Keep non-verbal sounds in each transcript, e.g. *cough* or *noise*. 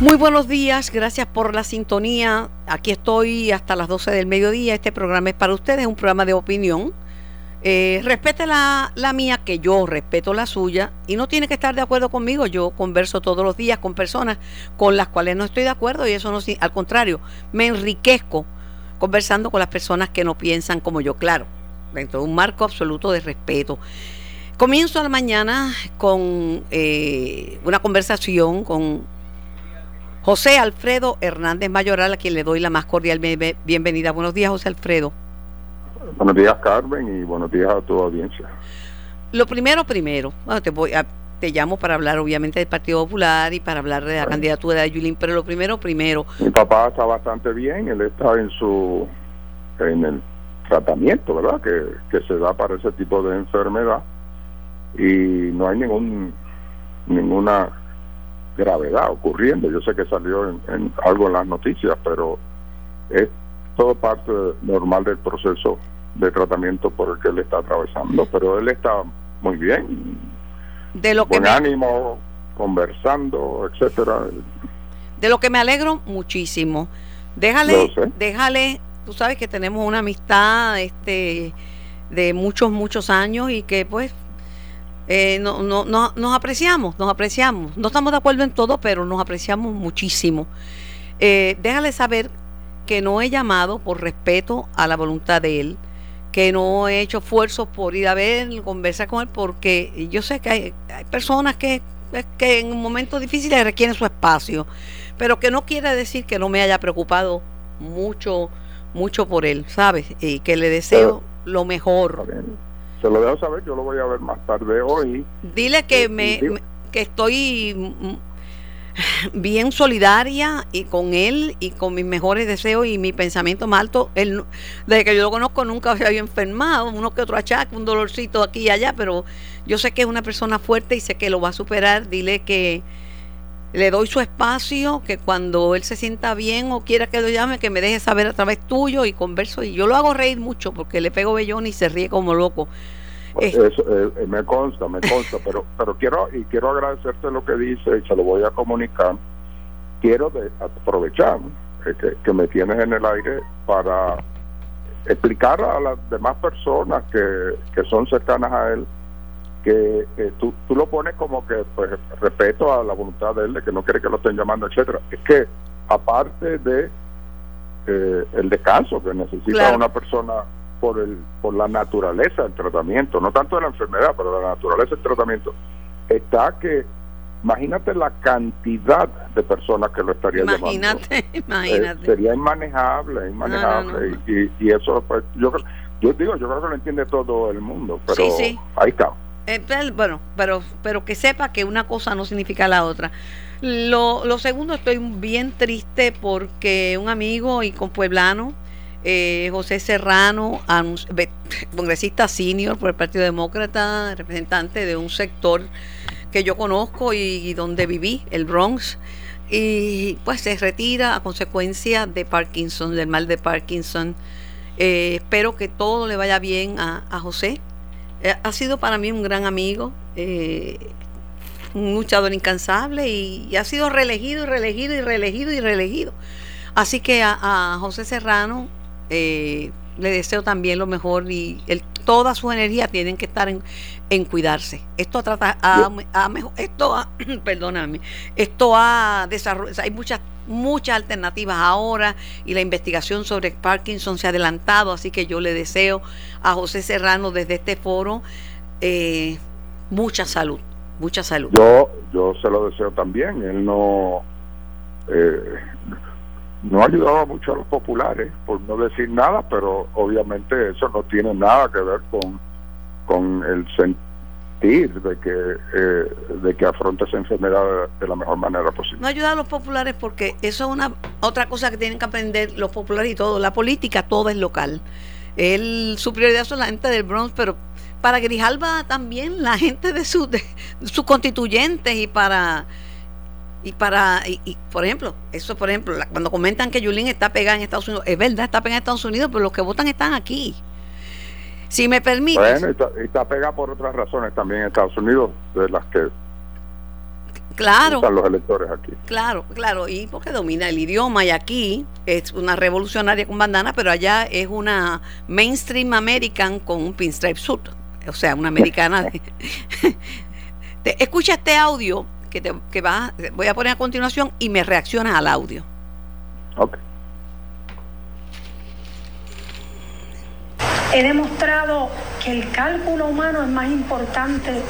Muy buenos días, gracias por la sintonía. Aquí estoy hasta las 12 del mediodía. Este programa es para ustedes, un programa de opinión. Eh, respete la, la, mía, que yo respeto la suya, y no tiene que estar de acuerdo conmigo. Yo converso todos los días con personas con las cuales no estoy de acuerdo, y eso no, al contrario, me enriquezco conversando con las personas que no piensan como yo, claro, dentro de un marco absoluto de respeto. Comienzo a la mañana con eh, una conversación con José Alfredo Hernández Mayoral, a quien le doy la más cordial bienvenida. Buenos días, José Alfredo. Buenos días, Carmen, y buenos días a tu audiencia. Lo primero, primero, te, voy a, te llamo para hablar obviamente del Partido Popular y para hablar de la candidatura de Yulín, pero lo primero, primero. Mi papá está bastante bien, él está en su en el tratamiento, ¿verdad? Que, que se da para ese tipo de enfermedad y no hay ningún ninguna gravedad ocurriendo. Yo sé que salió en, algo en las noticias, pero es todo parte normal del proceso de tratamiento por el que él está atravesando. Pero él está muy bien, de lo que buen ánimo, conversando, etcétera. De lo que me alegro muchísimo. Déjale, déjale, tú sabes que tenemos una amistad este de muchos, muchos años y que pues eh, no, no, no, nos apreciamos, nos apreciamos. No estamos de acuerdo en todo, pero nos apreciamos muchísimo. Eh, déjale saber que no he llamado por respeto a la voluntad de él, que no he hecho esfuerzos por ir a ver, conversar con él, porque yo sé que hay, personas que, que en un momento difícil requieren su espacio, pero que no quiere decir que no me haya preocupado mucho, mucho por él, ¿sabes? Y que le deseo lo mejor se lo dejo saber, yo lo voy a ver más tarde hoy. Dile que eh, me, que estoy bien solidaria y con él y con mis mejores deseos y mi pensamiento más alto. Él, desde que yo lo conozco nunca se había enfermado, uno que otro achaque, un dolorcito aquí y allá, pero yo sé que es una persona fuerte y sé que lo va a superar. Dile que le doy su espacio, que cuando él se sienta bien o quiera que lo llame, que me deje saber a través tuyo y converso. Y yo lo hago reír mucho porque le pego bellón y se ríe como loco. Pues eso, eh, me consta, me consta, *laughs* pero pero quiero y quiero agradecerte lo que dice y se lo voy a comunicar. Quiero de, aprovechar eh, que, me tienes en el aire para explicar a las demás personas que, que son cercanas a él que tú, tú lo pones como que pues respeto a la voluntad de él de que no quiere que lo estén llamando etcétera. Es que aparte de eh, el descanso que necesita una persona por el por la naturaleza del tratamiento no tanto de la enfermedad pero la naturaleza del tratamiento está que imagínate la cantidad de personas que lo estaría llamando. *laughs* Eh, imagínate. sería inmanejable inmanejable Y, y, eso pues yo yo digo yo creo que lo entiende todo el mundo pero ahí está. Eh, bueno, pero, pero que sepa que una cosa no significa la otra. Lo, lo segundo, estoy bien triste porque un amigo y compueblano, eh, José Serrano, congresista senior por el Partido Demócrata, representante de un sector que yo conozco y, donde viví, el Bronx, y pues se retira a consecuencia de Parkinson, del mal de Parkinson. Eh, espero que todo le vaya bien a, José eh, ha sido para mí un gran amigo, un luchador incansable y, ha sido reelegido y reelegido y reelegido y reelegido. Así que a, José Serrano eh, le deseo también lo mejor y el, toda su energía tienen que estar en, en cuidarse. Esto trata a, esto *clears throat* perdóname, esto ha desarrollado, hay muchas muchas alternativas ahora y la investigación sobre Parkinson se ha adelantado, así que yo le deseo a José Serrano desde este foro eh, mucha salud, mucha salud. Yo, yo se lo deseo también, él no, eh, no ayudaba mucho a los populares, por no decir nada, pero obviamente eso no tiene nada que ver con, con el sentido de que eh, de que afronte esa enfermedad de, la mejor manera posible. No ayudar a los populares porque eso es una otra cosa que tienen que aprender los populares y todo. La política todo es local. Él, su prioridad son la gente del Bronx, pero para Grijalba también la gente de, sus sus constituyentes y para y para y, por ejemplo eso por ejemplo cuando comentan que Yulín está pegada en Estados Unidos es verdad está pegada en Estados Unidos pero los que votan están aquí si me permite. Bueno, está, está pegada por otras razones también en Estados Unidos, de las que. Claro. Están los electores aquí. Claro, claro, y porque domina el idioma y aquí es una revolucionaria con bandana, pero allá es una mainstream American con un pinstripe suit, o sea, una americana. *laughs* De... escucha este audio que, te, que va, voy a poner a continuación y me reaccionas al audio. Ok. He demostrado que el cálculo humano es más importante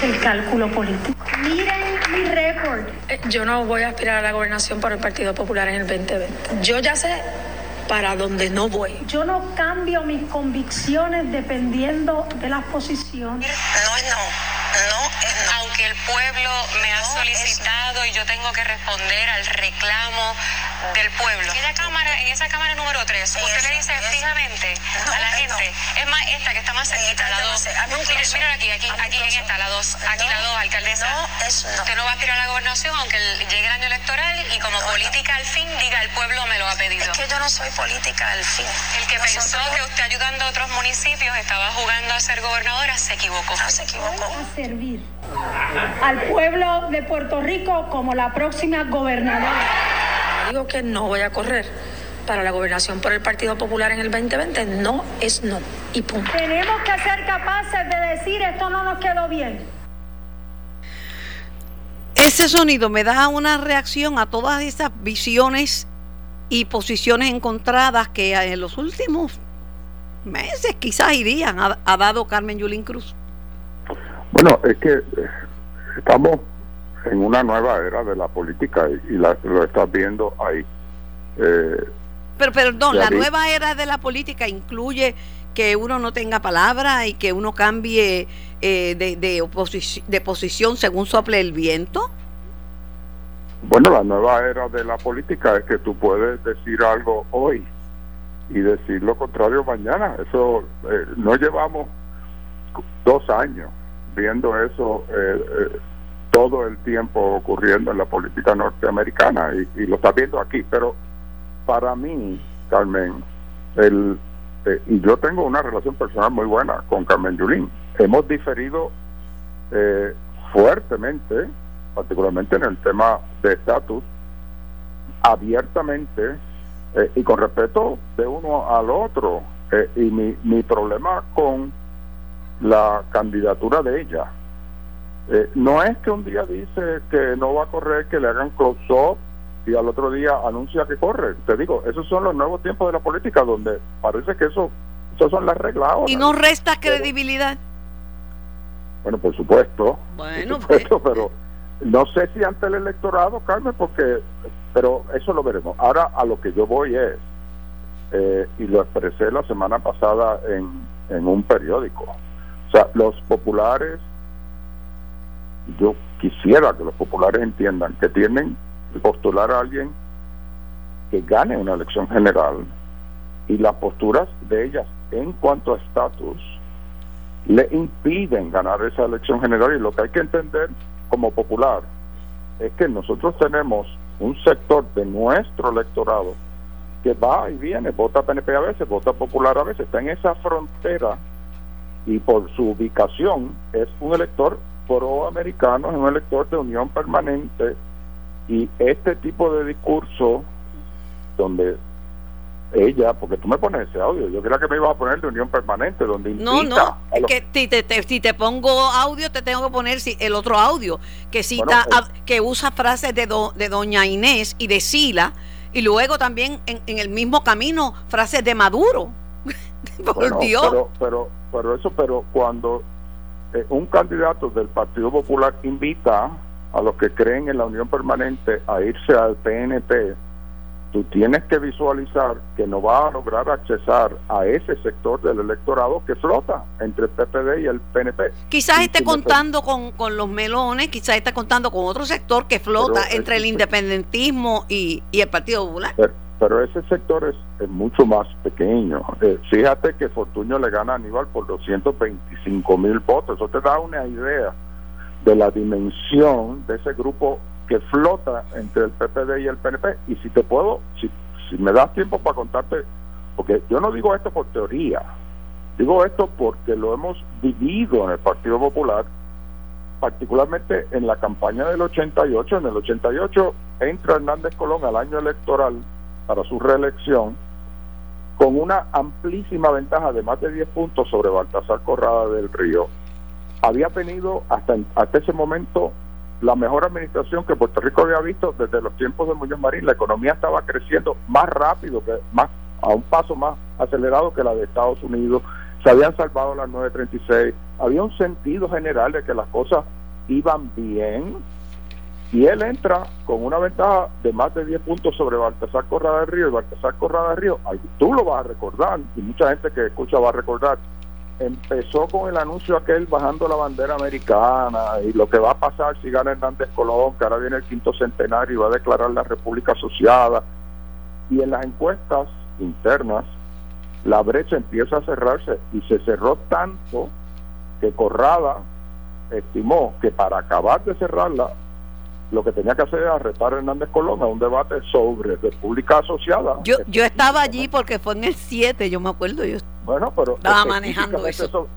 que el cálculo político. Miren mi récord. Eh, yo no voy a aspirar a la gobernación por el Partido Popular en el 2020. Yo ya sé para dónde no voy. Yo no cambio mis convicciones dependiendo de las posiciones. No es no no es Aunque el pueblo me ha solicitado y yo tengo que responder al reclamo del pueblo. En, cámara, en esa cámara número 3, usted le dice fijamente a la gente, es más esta que está más cerquita, la 2. Mira aquí, aquí, aquí en esta, la 2, aquí la 2, alcaldesa. No, es no. Usted no va a aspirar a la gobernación aunque llegue el año electoral y como política al fin diga el pueblo me lo ha pedido. Es que yo no soy política al fin. El que pensó que usted ayudando a otros municipios estaba jugando a ser gobernadora se equivocó. No se equivocó servir al pueblo de Puerto Rico como la próxima gobernadora. Digo que no voy a correr para la gobernación por el Partido Popular en el 2020. No es no. Y punto. Tenemos que ser capaces de decir esto no nos quedó bien. Ese sonido me da una reacción a todas esas visiones y posiciones encontradas que en los últimos meses, quizás irían, ha, ha dado Carmen Yulín Cruz. Bueno, es que eh, estamos en una nueva era de la política y, lo estás viendo ahí. Eh, pero perdón, la nueva era de la política incluye que uno no tenga palabra y que uno cambie eh, de, de, de posición según sople el viento. Bueno, la nueva era de la política es que tú puedes decir algo hoy y decir lo contrario mañana. Eso no llevamos dos años viendo eso eh, eh, todo el tiempo ocurriendo en la política norteamericana y, lo está viendo aquí. Pero para mí, Carmen, el, eh, y yo tengo una relación personal muy buena con Carmen Yulín. Hemos diferido fuertemente, particularmente en el tema de estatus, abiertamente y con respeto de uno al otro. y mi, mi problema con la candidatura de ella. Eh, no es que un día dice que no va a correr, que le hagan close-up y al otro día anuncia que corre. Te digo, esos son los nuevos tiempos de la política donde parece que eso, eso son las reglas ¿Y no resta credibilidad? Bueno, por supuesto. Bueno, por supuesto, pues. *laughs* pero no sé si ante el electorado, Carmen, porque, pero eso lo veremos. Ahora a lo que yo voy es, eh, y lo expresé la semana pasada en, en un periódico, los populares, yo quisiera que los populares entiendan que tienen que postular a alguien que gane una elección general y las posturas de ellas en cuanto a estatus le impiden ganar esa elección general. Y lo que hay que entender como popular es que nosotros tenemos un sector de nuestro electorado que va y viene, vota PNP a veces, vota popular a veces, está en esa frontera y por su ubicación es un elector proamericano, es un elector de unión permanente y este tipo de discurso donde ella, porque tú me pones ese audio, yo creía que me iba a poner de unión permanente, donde No, no, es que si te, si te pongo audio, te tengo que poner el otro audio, que cita, pues que usa frases de, de doña Inés y de Sila, y luego también en, en el mismo camino frases de Maduro. *laughs* Por Dios. Pero, pero, pero eso, pero cuando eh, un candidato del Partido Popular invita a los que creen en la unión permanente a irse al PNP, tú tienes que visualizar que no va a lograr accesar a ese sector del electorado que flota entre el PPD y el PNP. Quizás esté contando con, con, los melones, quizás esté contando con otro sector que flota entre el independentismo y, y el Partido Popular pero ese sector es, mucho más pequeño. Eh, fíjate que Fortuño le gana a Aníbal por 225 mil votos. Eso te da una idea de la dimensión de ese grupo que flota entre el PPD y el PNP. Y si te puedo, si, si me das tiempo para contarte, porque yo no digo esto por teoría, digo esto porque lo hemos vivido en el Partido Popular particularmente en la campaña del 88. En el 88 entra Hernández Colón al año electoral para su reelección con una amplísima ventaja de más de 10 puntos sobre Baltasar Corrada del Río. Había tenido hasta, hasta ese momento la mejor administración que Puerto Rico había visto desde los tiempos de Muñoz Marín. La economía estaba creciendo más rápido, que más a un paso más acelerado que la de Estados Unidos. Se habían salvado las 936. Había un sentido general de que las cosas iban bien. Y él entra con una ventaja de más de 10 puntos sobre Baltasar Corrada del Río. Y Baltasar Corrada del Río, tú lo vas a recordar, y mucha gente que escucha va a recordar, empezó con el anuncio aquel bajando la bandera americana y lo que va a pasar si gana Hernández Colón, que ahora viene el quinto centenario y va a declarar la República Asociada. Y en las encuestas internas, la brecha empieza a cerrarse y se cerró tanto que Corrada estimó que para acabar de cerrarla, lo que tenía que hacer era retar a Hernández Colón a un debate sobre República Asociada. Yo, yo estaba allí porque fue en el 7, yo me acuerdo, yo bueno, pero estaba manejando eso.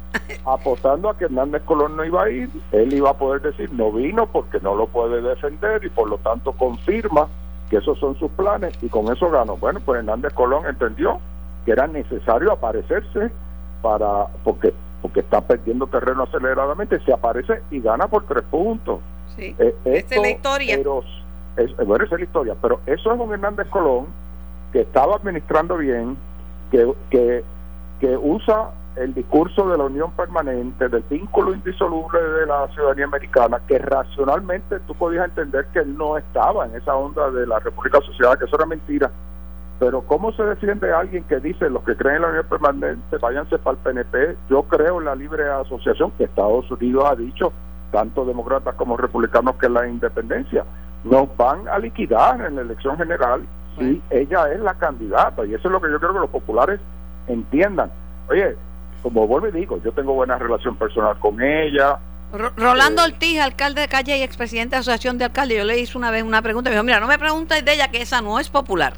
apostando a que Hernández Colón no iba a ir, él iba a poder decir no vino porque no lo puede defender y por lo tanto confirma que esos son sus planes y con eso ganó. Bueno, pues Hernández Colón entendió que era necesario aparecerse para porque porque está perdiendo terreno aceleradamente, se aparece y gana por tres puntos. Sí. Eh, esa es la historia. Es, bueno, esa es la historia, pero eso es un Hernández Colón que estaba administrando bien, que, que, que usa el discurso de la unión permanente, del vínculo indisoluble de la ciudadanía americana, que racionalmente tú podías entender que él no estaba en esa onda de la República Asociada, que eso era mentira. Pero ¿cómo se defiende a alguien que dice los que creen en la unión permanente, váyanse para el PNP? Yo creo en la libre asociación que Estados Unidos ha dicho, tanto demócratas como republicanos, que la independencia nos van a liquidar en la elección general si ella es la candidata. Y eso es lo que yo creo que los populares entiendan. Oye, como vuelvo y digo, yo tengo buena relación personal con ella. Rolando eh, Ortiz, alcalde de calle y expresidente de la Asociación de Alcaldes, yo le hice una vez una pregunta me dijo, mira, no me preguntes de ella que esa no es popular.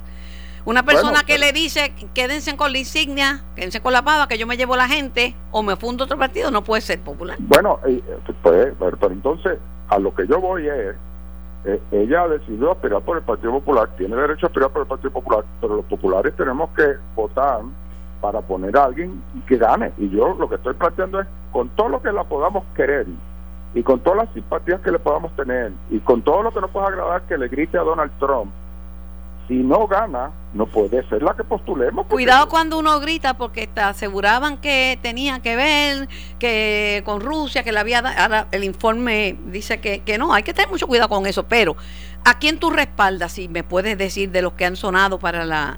Una persona que le dice, quédense con la insignia, quédense con la pava, que yo me llevo la gente, o me fundo otro partido, no puede ser popular. Bueno, eh, pues, pero, entonces, a lo que yo voy es, eh, ella ha decidido aspirar por el Partido Popular, tiene derecho a aspirar por el Partido Popular, pero los populares tenemos que votar para poner a alguien que gane. Y yo lo que estoy planteando es, con todo lo que la podamos querer, y con todas las simpatías que le podamos tener, y con todo lo que nos pueda agradar que le grite a Donald Trump, si no gana, no puede ser la que postulemos. Cuidado cuando uno grita porque te aseguraban que tenía que ver que con Rusia, que le había ahora el informe dice que, que no, hay que tener mucho cuidado con eso, pero ¿a quién tú respaldas? Si me puedes decir de los que han sonado para la...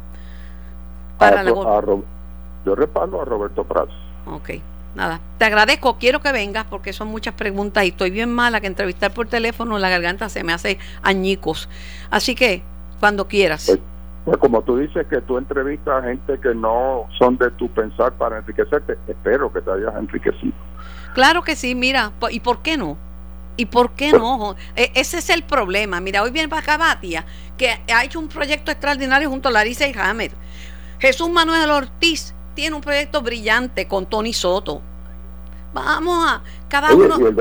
Para la... yo respaldo a Roberto Prats. Ok nada, te agradezco, quiero que vengas porque son muchas preguntas y estoy bien mala que entrevistar por teléfono, la garganta se me hace añicos. Así que cuando quieras. Pues, pues, como tú dices que tú entrevistas a gente que no son de tu pensar para enriquecerte, espero que te hayas enriquecido. Claro que sí, mira, ¿y por qué no? ¿Y por qué pues no? E, ese es el problema. Mira, hoy viene para acá Batia, que ha hecho un proyecto extraordinario junto a Larissa y Hammer. Jesús Manuel Ortiz tiene un proyecto brillante con Tony Soto. Vamos a, cada uno el,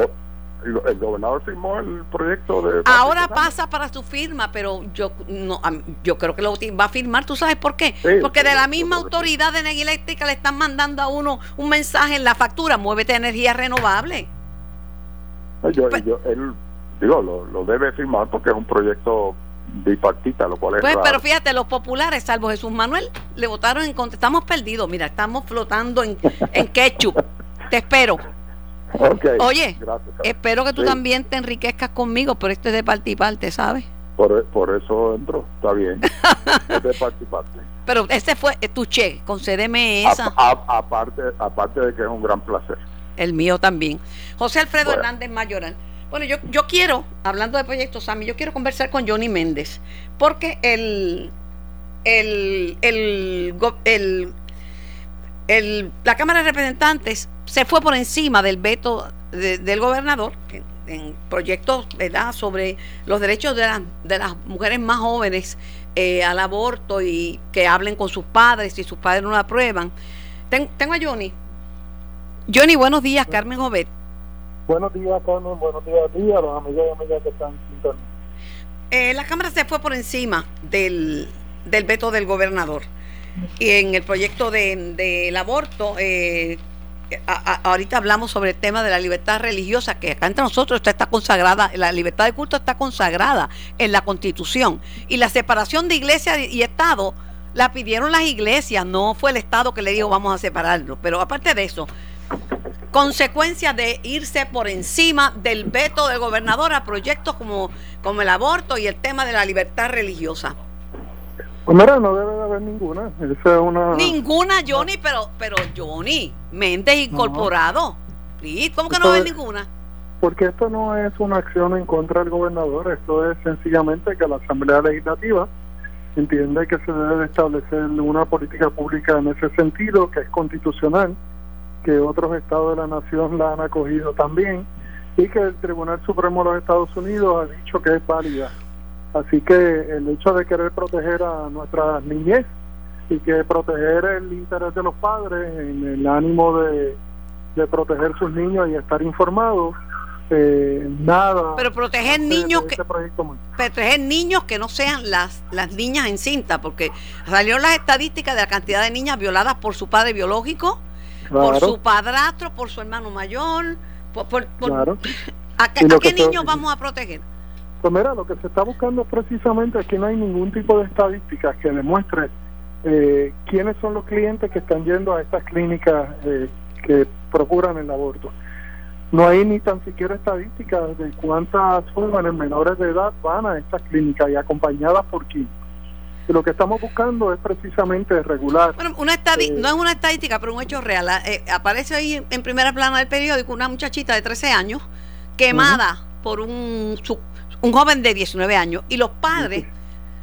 gobernador firmó el proyecto de... Ahora pasa para su firma, pero yo no, yo creo que lo va a firmar. ¿Tú sabes por qué? Porque de la misma autoridad de energía eléctrica le están mandando a uno un mensaje en la factura, muévete a energía renovable. Yo, él, digo, lo, debe firmar porque es un proyecto bipartita, lo cual es Pues, pero fíjate, los populares, salvo Jesús Manuel, le votaron en contra. Estamos perdidos, mira, estamos flotando en, en ketchup. Te espero. Oye, espero que tú también te enriquezcas conmigo, pero esto es de parte y parte, ¿sabes? Por, por eso entro, está bien. *laughs* es de parte y parte. Pero ese fue tu che, concédeme esa. aparte, aparte de que es un gran placer. El mío también. José Alfredo Hernández Mayoral. Bueno, yo, yo quiero, hablando de proyectos, Sammy, yo quiero conversar con Johnny Méndez, porque el, el, el, el, el, la Cámara de Representantes se fue por encima del veto del gobernador en, proyectos ¿verdad? sobre los derechos de, de las mujeres más jóvenes eh, al aborto y que hablen con sus padres si sus padres no lo aprueban. tengo a Johnny. Johnny, buenos días, Carmen Jovet. Buenos días, Carmen. Buenos días a ti, a los amigos y amigas que están en. Eh, la Cámara se fue por encima del, del veto del gobernador. Y en el proyecto del de, del aborto, eh, a, ahorita hablamos sobre el tema de la libertad religiosa, que acá entre nosotros está, está consagrada, la libertad de culto está consagrada en la Constitución. Y la separación de iglesia y Estado la pidieron las iglesias, no fue el Estado que le dijo vamos a separarlo. Pero aparte de eso, consecuencias de irse por encima del veto del gobernador a proyectos como, como el aborto y el tema de la libertad religiosa. Pues mira, no debe de haber ninguna. Esa es una... Ninguna, Johnny, pero, pero Johnny, mentes incorporado. No. ¿Cómo que no debe ninguna? Porque esto no es una acción en contra del gobernador, esto es sencillamente que la Asamblea Legislativa entiende que se debe establecer una política pública en ese sentido, que es constitucional, que otros estados de la nación la han acogido también y que el Tribunal Supremo de los Estados Unidos ha dicho que es válida. Así que el hecho de querer proteger a nuestras niñez y que proteger el interés de los padres en el ánimo de, de proteger sus niños y estar informados, eh, nada. Pero proteger niños que proteger niños que no sean las las niñas en cinta, porque salieron las estadísticas de la cantidad de niñas violadas por su padre biológico, claro. por su padrastro, por su hermano mayor, por, por, por claro. ¿a, a, a qué niños vamos a proteger? Pues mira, lo que se está buscando precisamente que no hay ningún tipo de estadísticas que demuestre eh, quiénes son los clientes que están yendo a estas clínicas eh, que procuran el aborto. No hay ni tan siquiera estadísticas de cuántas jóvenes menores de edad van a estas clínicas y acompañadas por quién. Lo que estamos buscando es precisamente regular. Bueno, una eh, no es una estadística, pero un hecho real. Eh, aparece ahí en primera plana del periódico una muchachita de 13 años quemada uh -huh. por un, su, un joven de 19 años. Y los padres,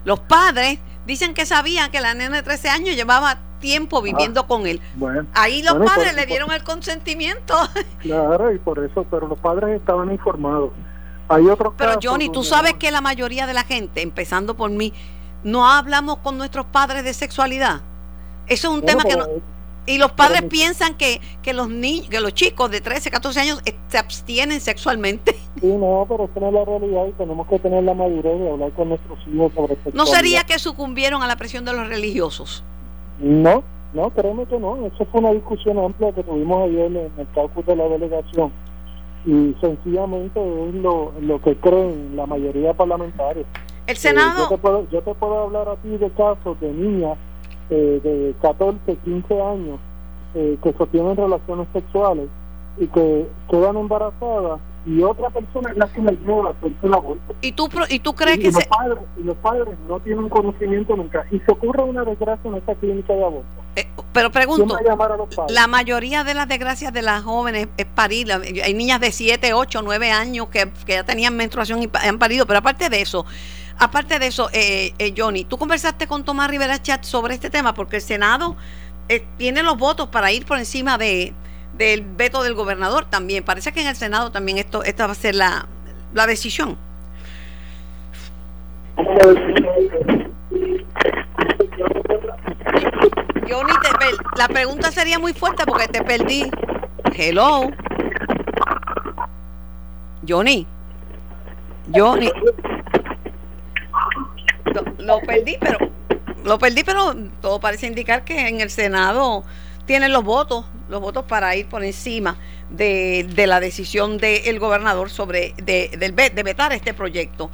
los padres dicen que sabían que la nena de 13 años llevaba tiempo viviendo ah, con él. Bueno, Ahí los bueno, padres por, le dieron el consentimiento. *laughs* Claro, y por eso, pero los padres estaban informados. Hay otros Pero casos Johnny, tú sabes que la mayoría de la gente, empezando por mí, no hablamos con nuestros padres de sexualidad. Eso es un bueno, tema que no... Y los padres pero, piensan que, que los niños, que los chicos de 13, 14 años eh, se abstienen sexualmente. Sí, no, pero esa no es la realidad y tenemos que tener la madurez de hablar con nuestros hijos sobre sexualidad. ¿No sería que sucumbieron a la presión de los religiosos? No, no, créeme que no. Eso fue una discusión amplia que tuvimos ayer en el caucus de la delegación. Y sencillamente es lo, lo que creen la mayoría parlamentaria. El Senado. Eh, yo, te puedo, yo, te puedo, hablar a ti de casos de niñas eh, de 14, 15 años eh, que sostienen relaciones sexuales y que quedan embarazadas y otra persona es la que les lleva a hacerse el aborto. ¿Y tú, y tú crees y, que y se... los, padres, y los padres no tienen conocimiento nunca y se ocurre una desgracia en esta clínica de aborto. Eh, pero pregunto, la mayoría de las desgracias de las jóvenes es parir. Hay niñas de 7, 8, 9 años que, que ya tenían menstruación y han parido, pero aparte de eso, aparte de eso, eh, eh, Johnny, tú conversaste con Tomás Rivera Chat sobre este tema porque el Senado eh, tiene los votos para ir por encima de del veto del gobernador también. Parece que en el Senado también esto esta va a ser la, la decisión. Johnny, te la pregunta sería muy fuerte porque te perdí. Hello. Johnny. Johnny. Lo, lo, perdí, pero lo perdí, pero todo parece indicar que en el Senado tienen los votos, los votos para ir por encima de, de la decisión del gobernador sobre de, de, de vetar este proyecto.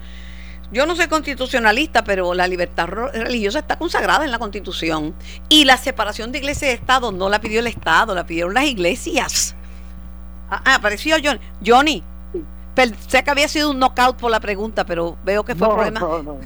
Yo no soy constitucionalista, pero la libertad religiosa está consagrada en la Constitución. Y la separación de iglesia y Estado no la pidió el Estado, la pidieron las iglesias. Ah, apareció John, Johnny. Sé que había sido un knockout por la pregunta, pero veo que fue no, problema. No, no.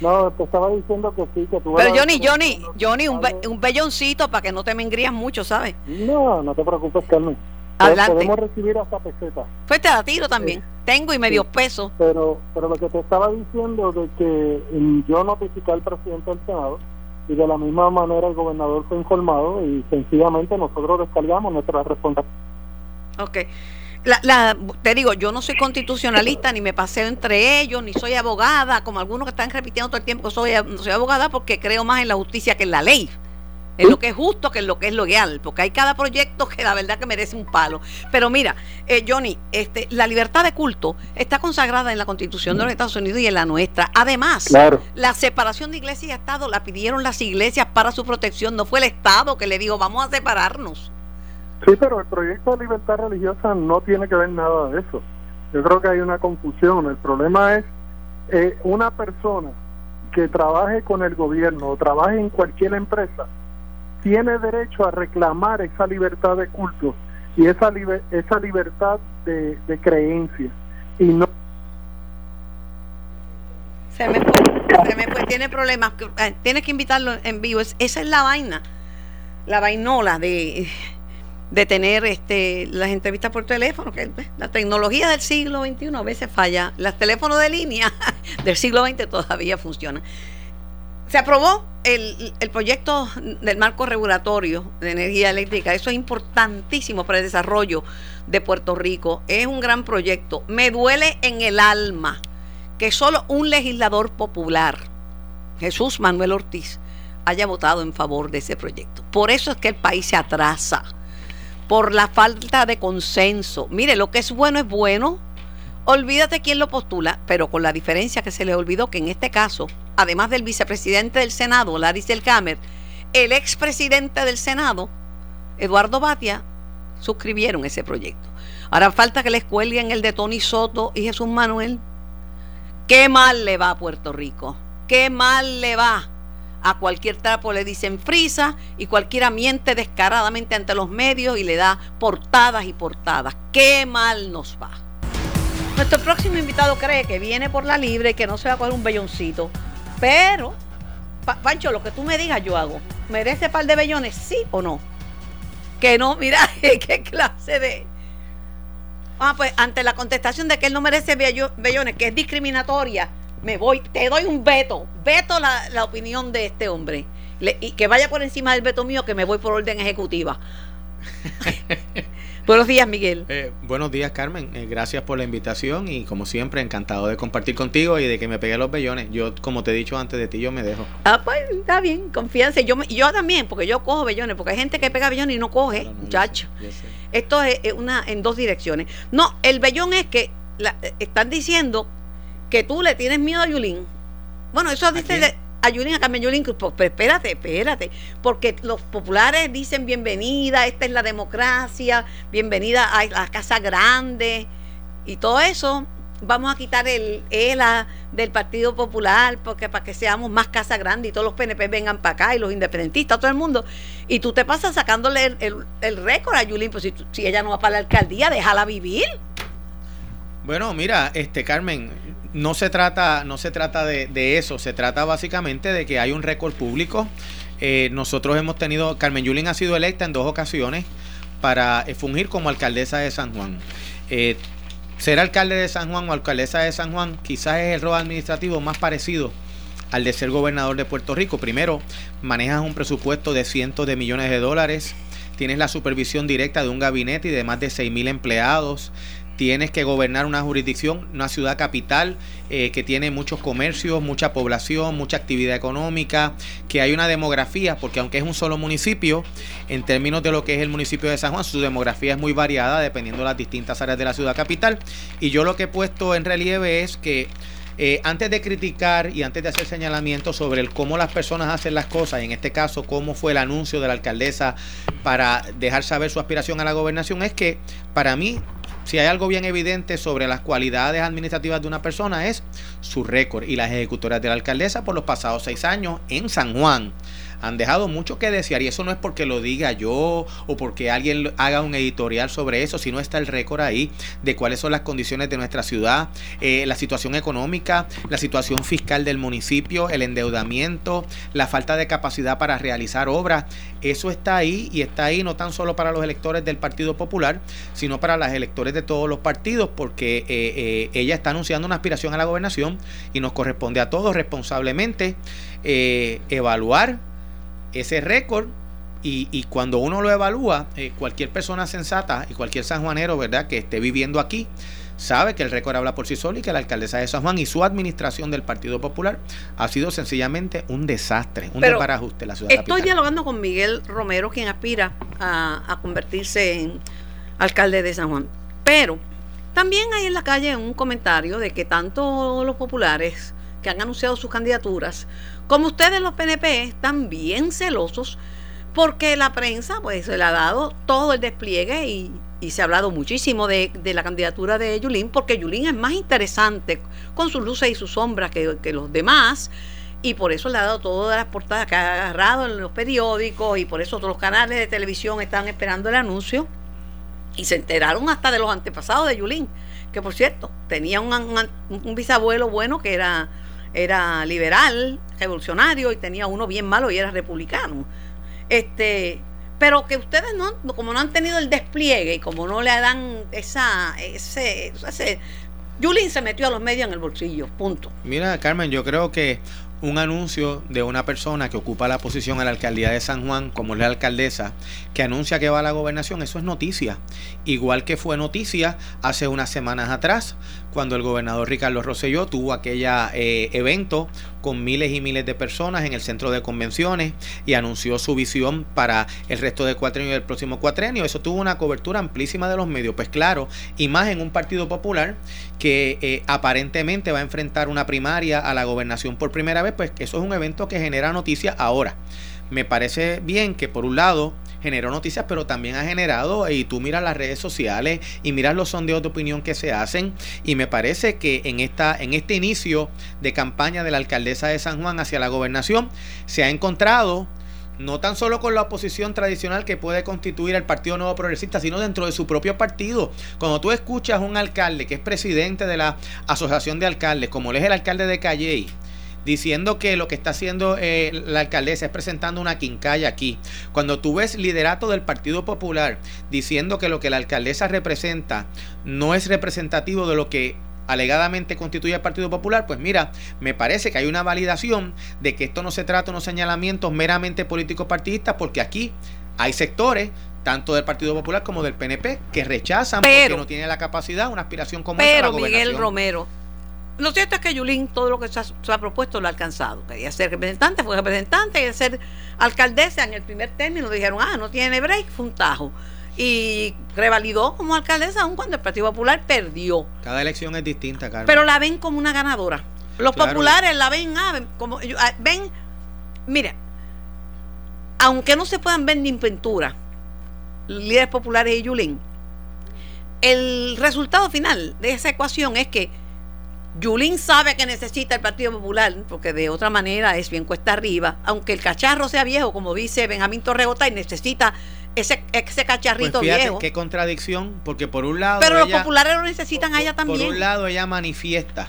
No, te estaba diciendo que sí, que tú Pero Johnny, Johnny, Johnny, un, be un belloncito para que no te me engrías mucho, ¿sabes? No, no te preocupes, Carmen. Adelante. Podemos recibir hasta peseta. Pues te la tiro también. Sí. Tengo y medio sí. peso. Pero, pero lo que te estaba diciendo de que yo notifiqué al presidente del Senado y de la misma manera el gobernador fue informado y sencillamente nosotros descargamos nuestra responsabilidad. Ok. La, la, te digo, yo no soy constitucionalista, ni me paseo entre ellos, ni soy abogada, como algunos que están repitiendo todo el tiempo, soy, soy abogada porque creo más en la justicia que en la ley. en lo que es justo que en lo que es legal, porque hay cada proyecto que la verdad que merece un palo. Pero mira, eh, Johnny, este, la libertad de culto está consagrada en la Constitución de los Estados Unidos y en la nuestra. Además, la separación de iglesia y Estado la pidieron las iglesias para su protección, no fue el Estado que le dijo vamos a separarnos. Sí, pero el proyecto de libertad religiosa no tiene que ver nada de eso. Yo creo que hay una confusión. El problema es eh, una persona que trabaje con el gobierno o trabaje en cualquier empresa tiene derecho a reclamar esa libertad de culto y esa esa libertad de, creencia y no se me fue, se me fue, tiene problemas eh, tienes que invitarlo en vivo esa es la vaina la vainola de de tener este, las entrevistas por teléfono, que la tecnología del siglo XXI a veces falla. Los teléfonos de línea *laughs* del siglo XX todavía funcionan. Se aprobó el, proyecto del marco regulatorio de energía eléctrica. Eso es importantísimo para el desarrollo de Puerto Rico. Es un gran proyecto. Me duele en el alma que solo un legislador popular, Jesús Manuel Ortiz, haya votado en favor de ese proyecto. Por eso es que el país se atrasa por la falta de consenso. Mire, lo que es bueno es bueno. Olvídate quién lo postula, pero con la diferencia que se le olvidó que en este caso, además del vicepresidente del Senado, Larry Selkamer, el expresidente del Senado, Eduardo Batia, suscribieron ese proyecto. Ahora falta que les cuelguen el de Tony Soto y Jesús Manuel. Qué mal le va a Puerto Rico. Qué mal le va. A cualquier trapo le dicen frisa y cualquiera miente descaradamente ante los medios y le da portadas y portadas. Qué mal nos va. Nuestro próximo invitado cree que viene por la libre y que no se va a coger un belloncito. Pero, Pancho, lo que tú me digas yo hago. ¿Merece par de bellones? ¿Sí o no? Que no, mira, *laughs* qué clase de... Ah, pues ante la contestación de que él no merece bellones, que es discriminatoria, me voy, te doy un veto, veto la, la opinión de este hombre. y que vaya por encima del veto mío, que me voy por orden ejecutiva. *laughs* buenos días, Miguel. Eh, buenos días, Carmen. Eh, gracias por la invitación y como siempre, encantado de compartir contigo y de que me pegue los bellones. Yo, como te he dicho antes de ti, yo me dejo. Ah, pues está bien, confianza. Yo, yo también, porque yo cojo bellones, porque hay gente que pega bellones y no coge, muchacho. Esto es una en dos direcciones. No, el bellón es que la, están diciendo que tú le tienes miedo a Yulín. Bueno, eso dice ¿A, Yulín, a Carmen Yulín, pues, pues, espérate, espérate, porque los populares dicen bienvenida, esta es la democracia, bienvenida a la casa grande y todo eso. Vamos a quitar el ELA del Partido Popular porque para que seamos más casa grande y todos los PNP vengan para acá y los independentistas, todo el mundo. Y tú te pasas sacándole el, récord a Yulín, pues si, si ella no va para la alcaldía, déjala vivir. Bueno, mira, este Carmen, no se trata, no se trata de, eso, se trata básicamente de que hay un récord público. Eh, nosotros hemos tenido, Carmen Yulín ha sido electa en dos ocasiones para eh, fungir como alcaldesa de San Juan. Eh, ser alcalde de San Juan o alcaldesa de San Juan quizás es el rol administrativo más parecido al de ser gobernador de Puerto Rico. Primero, manejas un presupuesto de cientos de millones de dólares, tienes la supervisión directa de un gabinete y de más de 6 mil empleados, tienes que gobernar una jurisdicción, una ciudad capital eh, que tiene muchos comercios, mucha población, mucha actividad económica, que hay una demografía, porque aunque es un solo municipio, en términos de lo que es el municipio de San Juan, su demografía es muy variada dependiendo de las distintas áreas de la ciudad capital. Y yo lo que he puesto en relieve es que eh, antes de criticar y antes de hacer señalamientos sobre el cómo las personas hacen las cosas, y en este caso cómo fue el anuncio de la alcaldesa para dejar saber su aspiración a la gobernación, es que para mí si hay algo bien evidente sobre las cualidades administrativas de una persona es su récord y las ejecutoras de la alcaldesa por los pasados seis años en San Juan han dejado mucho que desear y eso no es porque lo diga yo o porque alguien haga un editorial sobre eso, sino está el récord ahí de cuáles son las condiciones de nuestra ciudad, eh, la situación económica, la situación fiscal del municipio, el endeudamiento, la falta de capacidad para realizar obras. Eso está ahí y está ahí no tan solo para los electores del Partido Popular, sino para los electores de todos los partidos, porque eh, eh, ella está anunciando una aspiración a la gobernación y nos corresponde a todos responsablemente evaluar ese récord y, cuando uno lo evalúa, eh, cualquier persona sensata y cualquier sanjuanero, ¿verdad?, que esté viviendo aquí, sabe que el récord habla por sí solo y que la alcaldesa de San Juan y su administración del Partido Popular ha sido sencillamente un desastre, un desbarajuste la ciudad. Estoy dialogando con Miguel Romero, quien aspira a, a convertirse en alcalde de San Juan. Pero también hay en la calle un comentario de que tanto los populares que han anunciado sus candidaturas, como ustedes los PNP, están bien celosos porque la prensa pues se le ha dado todo el despliegue y, se ha hablado muchísimo de, la candidatura de Yulín porque Yulín es más interesante con sus luces y sus sombras que, los demás y por eso le ha dado todas las portadas que ha agarrado en los periódicos y por eso todos los canales de televisión están esperando el anuncio y se enteraron hasta de los antepasados de Yulín, que por cierto tenía un, un bisabuelo bueno que era, era liberal, revolucionario y tenía uno bien malo y era republicano. Este, pero que ustedes no, como no han tenido el despliegue y como no le dan esa, ese, ese se metió a los medios en el bolsillo, punto. Mira, Carmen, yo creo que un anuncio de una persona que ocupa la posición en la alcaldía de San Juan, como es la alcaldesa, que anuncia que va a la gobernación, eso es noticia. Igual que fue noticia hace unas semanas atrás, cuando el gobernador Ricardo Rosselló tuvo aquel eh, evento con miles y miles de personas en el centro de convenciones y anunció su visión para el resto del cuatrenio y el próximo cuatrenio. Eso tuvo una cobertura amplísima de los medios. Pues claro, y más en un partido popular que eh, aparentemente va a enfrentar una primaria a la gobernación por primera vez, pues eso es un evento que genera noticias ahora. Me parece bien que por un lado generó noticias, pero también ha generado, y tú miras las redes sociales y miras los sondeos de opinión que se hacen, y me parece que en, esta, en este inicio de campaña de la alcaldesa de San Juan hacia la gobernación, se ha encontrado no tan solo con la oposición tradicional que puede constituir el Partido Nuevo Progresista, sino dentro de su propio partido. Cuando tú escuchas a un alcalde que es presidente de la Asociación de Alcaldes, como él es el alcalde de Calley, diciendo que lo que está haciendo eh, la alcaldesa es presentando una quincalla aquí. Cuando tú ves liderato del Partido Popular diciendo que lo que la alcaldesa representa no es representativo de lo que alegadamente constituye el Partido Popular, pues mira, me parece que hay una validación de que esto no se trata de unos señalamientos meramente políticos partidistas, porque aquí hay sectores tanto del Partido Popular como del PNP que rechazan porque no tiene la capacidad, una aspiración como pero Miguel Romero, lo cierto es que Yulín todo lo que se ha, propuesto lo ha alcanzado. Quería ser representante, fue representante, quería ser alcaldesa en el primer término. Dijeron, ah, no tiene break, fue un tajo. Y revalidó como alcaldesa aun cuando el Partido Popular perdió. Cada elección es distinta, Carmen. Pero la ven como una ganadora. Los populares la ven, ah, como, ah, ven, mira, aunque no se puedan ver ni en pintura, líderes populares y Yulín, el resultado final de esa ecuación es que Yulín sabe que necesita el Partido Popular, porque de otra manera es bien cuesta arriba, aunque el cacharro sea viejo, como dice Benjamín Torregota, y necesita ese, ese cacharrito pues viejo. Qué contradicción, porque por un lado. Pero los populares lo necesitan a ella también. Por un lado, ella manifiesta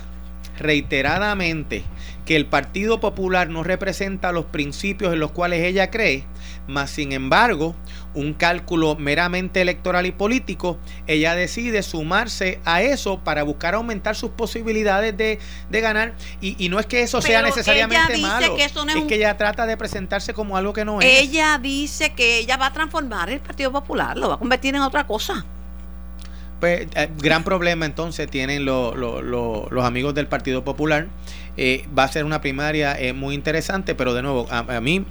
reiteradamente que el Partido Popular no representa los principios en los cuales ella cree, mas sin embargo, un cálculo meramente electoral y político, ella decide sumarse a eso para buscar aumentar sus posibilidades de, ganar. Y, no es que eso sea necesariamente malo, es, que ella trata de presentarse como algo que no es. Ella dice que ella va a transformar el Partido Popular, lo va a convertir en otra cosa. Pues, eh, gran problema entonces tienen los amigos del Partido Popular. Eh, va a ser una primaria eh, muy interesante, pero de nuevo, a, a mí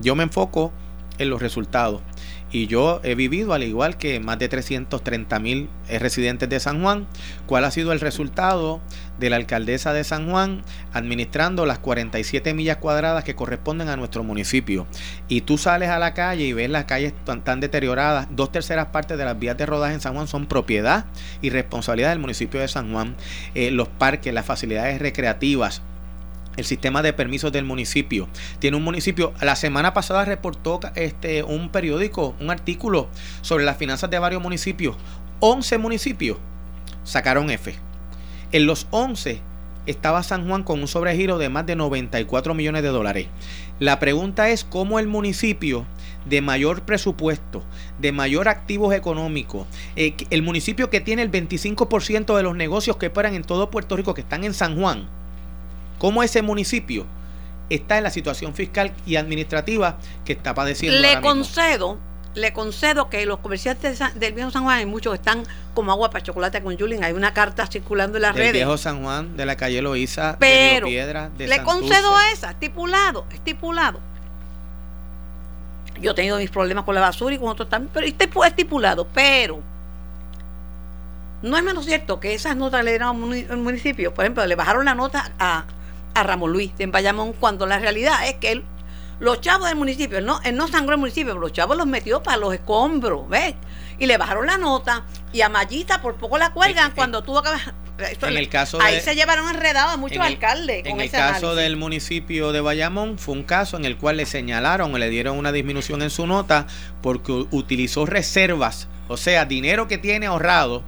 yo me enfoco en los resultados. Y yo he vivido, al igual que más de 330 mil residentes de San Juan, cuál ha sido el resultado de la alcaldesa de San Juan administrando las 47 millas cuadradas que corresponden a nuestro municipio. Y tú sales a la calle y ves las calles tan, deterioradas. Dos terceras partes de las vías de rodaje en San Juan son propiedad y responsabilidad del municipio de San Juan. Eh, los parques, las facilidades recreativas, el sistema de permisos del municipio. Tiene un municipio, la semana pasada reportó este, un periódico, un artículo sobre las finanzas de varios municipios. 11 municipios sacaron F. En los 11 estaba San Juan con un sobregiro de más de 94 millones de dólares. La pregunta es cómo el municipio de mayor presupuesto, de mayor activos económicos, eh, el municipio que tiene el 25% de los negocios que operan en todo Puerto Rico, que están en San Juan, cómo ese municipio está en la situación fiscal y administrativa que está padeciendo. Le concedo le concedo que los comerciantes del viejo San Juan, hay muchos que están como agua para chocolate con Julien. Hay una carta circulando en las del redes. viejo San Juan, de la calle Loíza, Pero de Río Piedra, de le Santurce. concedo esa, estipulado, estipulado. Yo he tenido mis problemas con la basura y con otros también, pero estipu- estipulado. Pero no es menos cierto que esas notas le dieron muni- al municipio. Por ejemplo, le bajaron la nota a, a Ramón Luis de Bayamón cuando la realidad es que él, los chavos del municipio, él no, él no sangró el municipio, pero los chavos los metió para los escombros, ¿ves? Y le bajaron la nota y a Mayita por poco la cuelgan En- en- cuando tuvo que... esto en le- el caso ahí de- se llevaron enredados a muchos en el- alcaldes En el ese caso análisis. del municipio de Bayamón, fue un caso en el cual le señalaron o le dieron una disminución en su nota porque utilizó reservas, o sea, dinero que tiene ahorrado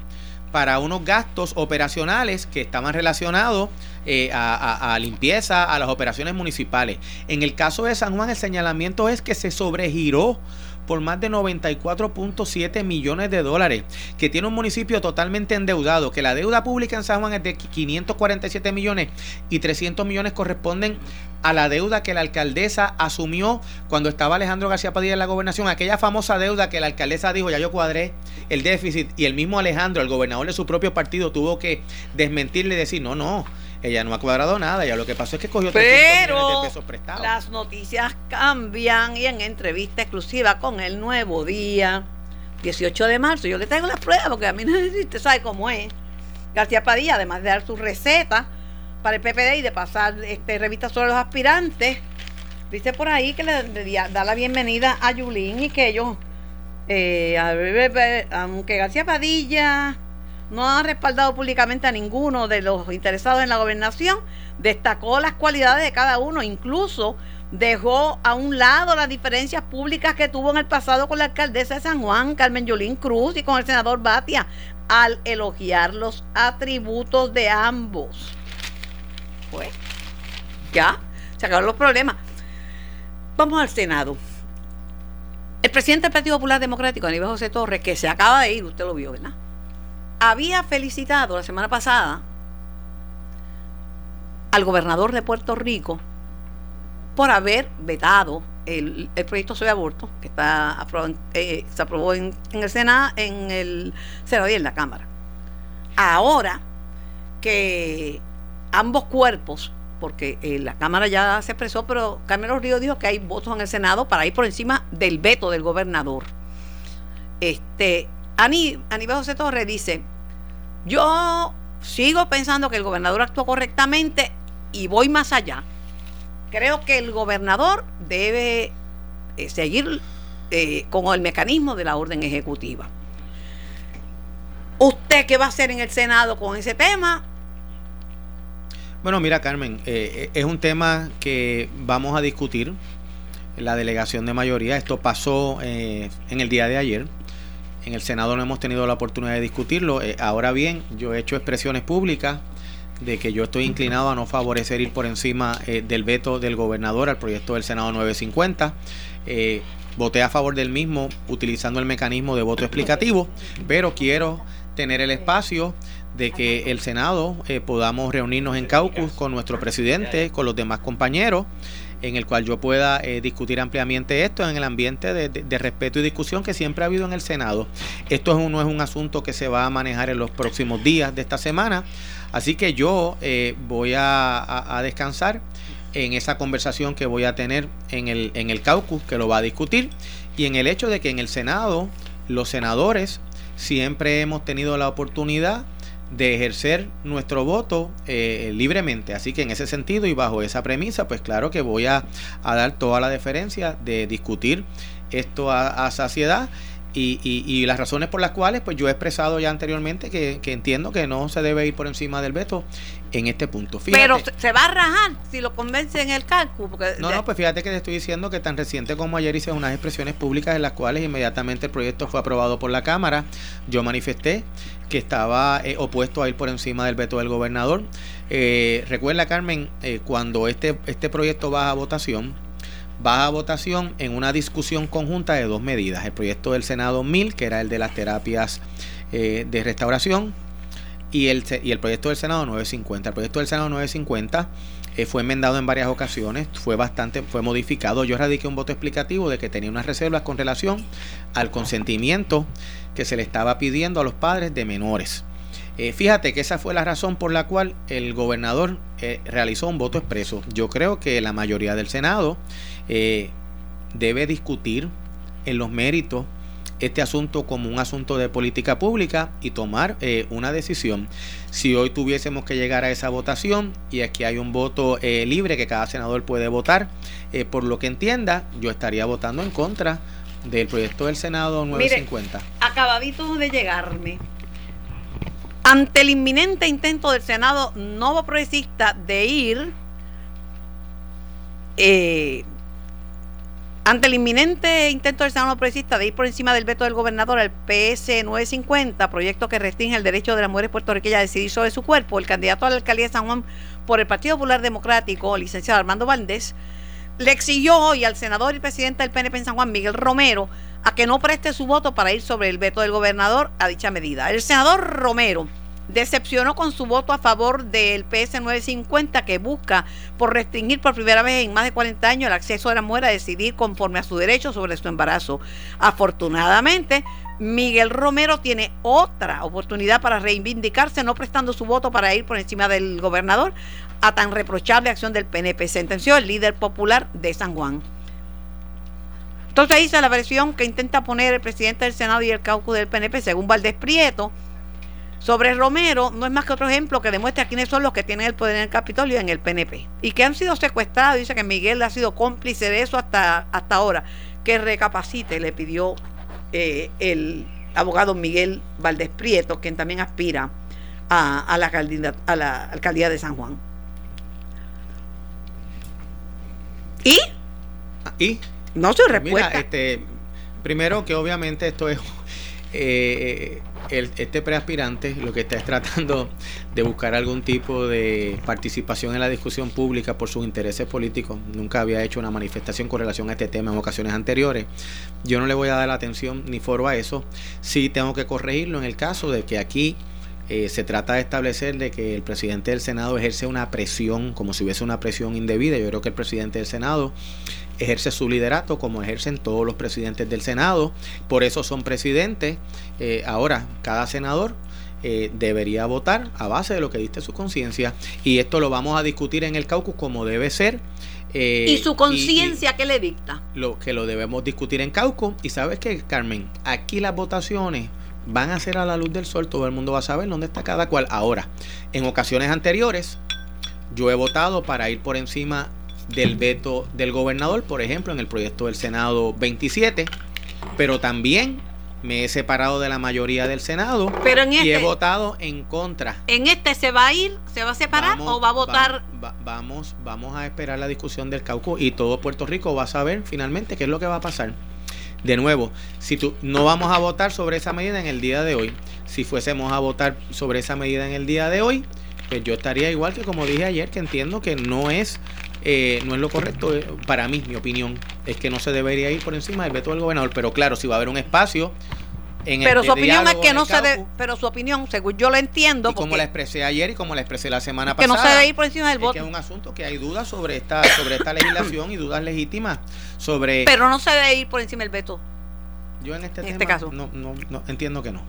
para unos gastos operacionales que estaban relacionados eh, a, a- a limpieza, a las operaciones municipales. En el caso de San Juan, el señalamiento es que se sobregiró por más de 94.7 millones de dólares, que tiene un municipio totalmente endeudado, que la deuda pública en San Juan es de 547 millones y 300 millones corresponden a la deuda que la alcaldesa asumió cuando estaba Alejandro García Padilla en la gobernación, aquella famosa deuda que la alcaldesa dijo, ya yo cuadré el déficit y el mismo Alejandro, el gobernador de su propio partido, tuvo que desmentirle y decir, no, no, ella no ha cuadrado nada, ya lo que pasó es que cogió 300 millones Pero de pesos prestados. las noticias cambian y en entrevista exclusiva con el Nuevo Día, 18 de marzo, yo le traigo las pruebas porque a mí no *laughs* usted sabe cómo es. García Padilla, además de dar su receta para el PPD y de pasar este, revistas sobre los aspirantes, dice por ahí que le, da la bienvenida a Yulín y que ellos, eh, a aunque García Padilla no ha respaldado públicamente a ninguno de los interesados en la gobernación, destacó las cualidades de cada uno, incluso dejó a un lado las diferencias públicas que tuvo en el pasado con la alcaldesa de San Juan, Carmen Yulín Cruz, y con el senador Batia, al elogiar los atributos de ambos. Pues, ya, se acabaron los problemas. Vamos al Senado. El presidente del Partido Popular Democrático, Aníbal José Torres, que se acaba de ir, usted lo vio, ¿verdad? Había felicitado la semana pasada al gobernador de Puerto Rico por haber vetado el, el proyecto sobre aborto que está eh, se aprobó en, en el Senado, en el Senado y en la Cámara. Ahora que ambos cuerpos, porque eh, la Cámara ya se expresó, pero Carmelo Río dijo que hay votos en el Senado para ir por encima del veto del gobernador. Este, Ani, Aníbal José Torres dice, yo sigo pensando que el gobernador actuó correctamente y voy más allá. Creo que el gobernador debe eh, seguir eh, con el mecanismo de la orden ejecutiva. ¿Usted qué va a hacer en el Senado con ese tema? Bueno, mira, Carmen, eh, es un tema que vamos a discutir la delegación de mayoría. Esto pasó en el día de ayer. En el Senado no hemos tenido la oportunidad de discutirlo. Eh, ahora bien, yo he hecho expresiones públicas de que yo estoy inclinado a no favorecer ir por encima eh, del veto del gobernador al proyecto del Senado 950. Eh, voté a favor del mismo utilizando el mecanismo de voto explicativo, pero quiero tener el espacio de que el Senado podamos reunirnos en caucus con nuestro presidente, con los demás compañeros, en el cual yo pueda eh, discutir ampliamente esto en el ambiente de, respeto y discusión que siempre ha habido en el Senado. Esto no es un asunto que se va a manejar en los próximos días de esta semana, así que yo eh, voy a, a- a descansar en esa conversación que voy a tener en el, en el caucus que lo va a discutir y en el hecho de que en el Senado los senadores siempre hemos tenido la oportunidad de ejercer nuestro voto eh, libremente. Así que en ese sentido y bajo esa premisa, pues claro que voy a, a dar toda la deferencia de discutir esto a, a saciedad y, y- y las razones por las cuales pues yo he expresado ya anteriormente que, que entiendo que no se debe ir por encima del veto en este punto. Fíjate- Pero se, va a rajar si lo convence en el cálculo. Porque no, no, pues fíjate que te estoy diciendo que tan reciente como ayer hice unas expresiones públicas en las cuales inmediatamente el proyecto fue aprobado por la Cámara. Yo manifesté que estaba eh, opuesto a ir por encima del veto del gobernador. Eh, recuerda, Carmen, eh, cuando este, este proyecto va a votación, va a votación en una discusión conjunta de dos medidas. El proyecto del Senado 1000, que era el de las terapias de restauración, y el, y el proyecto del Senado 950. El proyecto del Senado 950 eh, fue enmendado en varias ocasiones, fue bastante, fue modificado. Yo radiqué un voto explicativo de que tenía unas reservas con relación al consentimiento que se le estaba pidiendo a los padres de menores. Eh, fíjate que esa fue la razón por la cual el gobernador eh, realizó un voto expreso. Yo creo que la mayoría del Senado debe discutir en los méritos este asunto como un asunto de política pública y tomar eh, una decisión. Si hoy tuviésemos que llegar a esa votación y aquí hay un voto eh, libre que cada senador puede votar, eh, por lo que entienda, yo estaría votando en contra del proyecto del Senado 950. Mire, acabadito de llegarme. Ante el inminente intento del Senado nuevo progresista de ir eh, ante el inminente intento del Senado progresista de ir por encima del veto del gobernador al PS 950, proyecto que restringe el derecho de las mujeres puertorriqueñas a decidir sobre su cuerpo, el candidato a la alcaldía de San Juan por el Partido Popular Democrático, licenciado Armando Valdés, le exigió hoy al senador y presidente del PNP en San Juan, Miguel Romero, a que no preste su voto para ir sobre el veto del gobernador a dicha medida. El senador Romero decepcionó con su voto a favor del PS 950 que busca por restringir por primera vez en más de 40 años el acceso de la mujer a decidir conforme a su derecho sobre su embarazo. Afortunadamente, Miguel Romero tiene otra oportunidad para reivindicarse no prestando su voto para ir por encima del gobernador a tan reprochable acción del PNP, sentenció el líder popular de San Juan. Entonces dice la versión que intenta poner el presidente del Senado y el caucus del PNP, según Valdés Prieto, sobre Romero no es más que otro ejemplo que demuestra quiénes son los que tienen el poder en el Capitolio y en el PNP. Y que han sido secuestrados. Dice que Miguel ha sido cómplice de eso hasta, hasta ahora. Que recapacite, le pidió eh, el abogado Miguel Valdés Prieto, quien también aspira a, la, a la alcaldía de San Juan. ¿Y? ¿Y? No se respuesta. Mira, este, primero que obviamente esto es... Eh, el, este preaspirante lo que está es tratando de buscar algún tipo de participación en la discusión pública por sus intereses políticos. Nunca había hecho una manifestación con relación a este tema en ocasiones anteriores. Yo no le voy a dar la atención ni foro a eso. Sí tengo que corregirlo en el caso de que aquí eh, se trata de establecer de que el presidente del Senado ejerce una presión, como si hubiese una presión indebida. Yo creo que el presidente del Senado ejerce su liderato como ejercen todos los presidentes del Senado. Por eso son presidentes. Eh, ahora, cada senador eh, debería votar a base de lo que diste su conciencia. Y esto lo vamos a discutir en el caucus como debe ser. ¿Y su conciencia qué le dicta? Lo que lo debemos discutir en caucus. Y sabes que, Carmen, aquí las votaciones van a ser a la luz del sol, todo el mundo va a saber dónde está cada cual. Ahora, en ocasiones anteriores, yo he votado para ir por encima del veto del gobernador, por ejemplo, en el proyecto del Senado 27, pero también me he separado de la mayoría del Senado pero y he este votado en contra. ¿En este se va a ir, se va a separar o va a votar? vamos, vamos a esperar la discusión del caucus y todo Puerto Rico va a saber finalmente qué es lo que va a pasar. De nuevo, si tú, no vamos a votar sobre esa medida en el día de hoy. Si fuésemos a votar sobre esa medida en el día de hoy, pues yo estaría igual que como dije ayer, que entiendo que no es, eh, no es lo correcto. Eh, para mí, mi opinión, es que no se debería ir por encima del veto del gobernador. Pero claro, si va a haber un espacio pero su opinión es que no se debe, pero su opinión, según yo lo entiendo, y como la expresé ayer y como la expresé la semana pasada, que no se debe ir por encima del voto. Que es un asunto que hay dudas sobre esta sobre esta legislación y dudas legítimas sobre Pero no se debe ir por encima del veto. Yo en este, este caso no, no, no entiendo que no.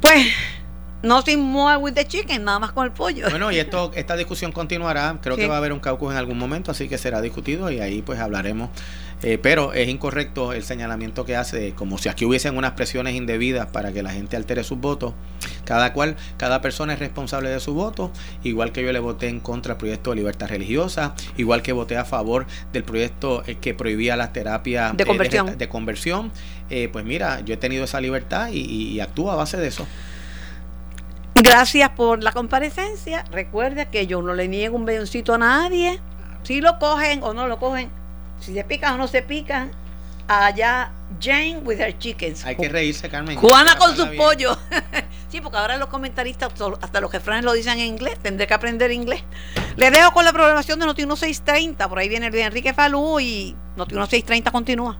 Pues sin more with the chicken, nada más con el pollo. Bueno, y esto, esta discusión continuará. Creo que va a haber un caucus en algún momento, así que será discutido y ahí pues hablaremos. Eh, pero es incorrecto el señalamiento que hace, como si aquí hubiesen unas presiones indebidas para que la gente altere sus votos. Cada cual, cada persona es responsable de su voto, igual que yo le voté en contra del proyecto de libertad religiosa, igual que voté a favor del proyecto eh, que prohibía las terapias de conversión. de, conversión. Eh, pues mira, yo he tenido esa libertad y, y actúo a base de eso. Gracias por la comparecencia. Recuerda que yo no le niego un beoncito a nadie. Si lo cogen o no lo cogen, si se pican o no se pican, allá Jane with her chickens. Hay que reírse, Carmen. Juana con sus pollos. *laughs* sí, porque ahora los comentaristas, hasta los jefranes lo dicen en inglés, tendré que aprender inglés. Le dejo con la programación de Noti 1630. Por ahí viene Luis Enrique Falú y Noti 1630 continúa.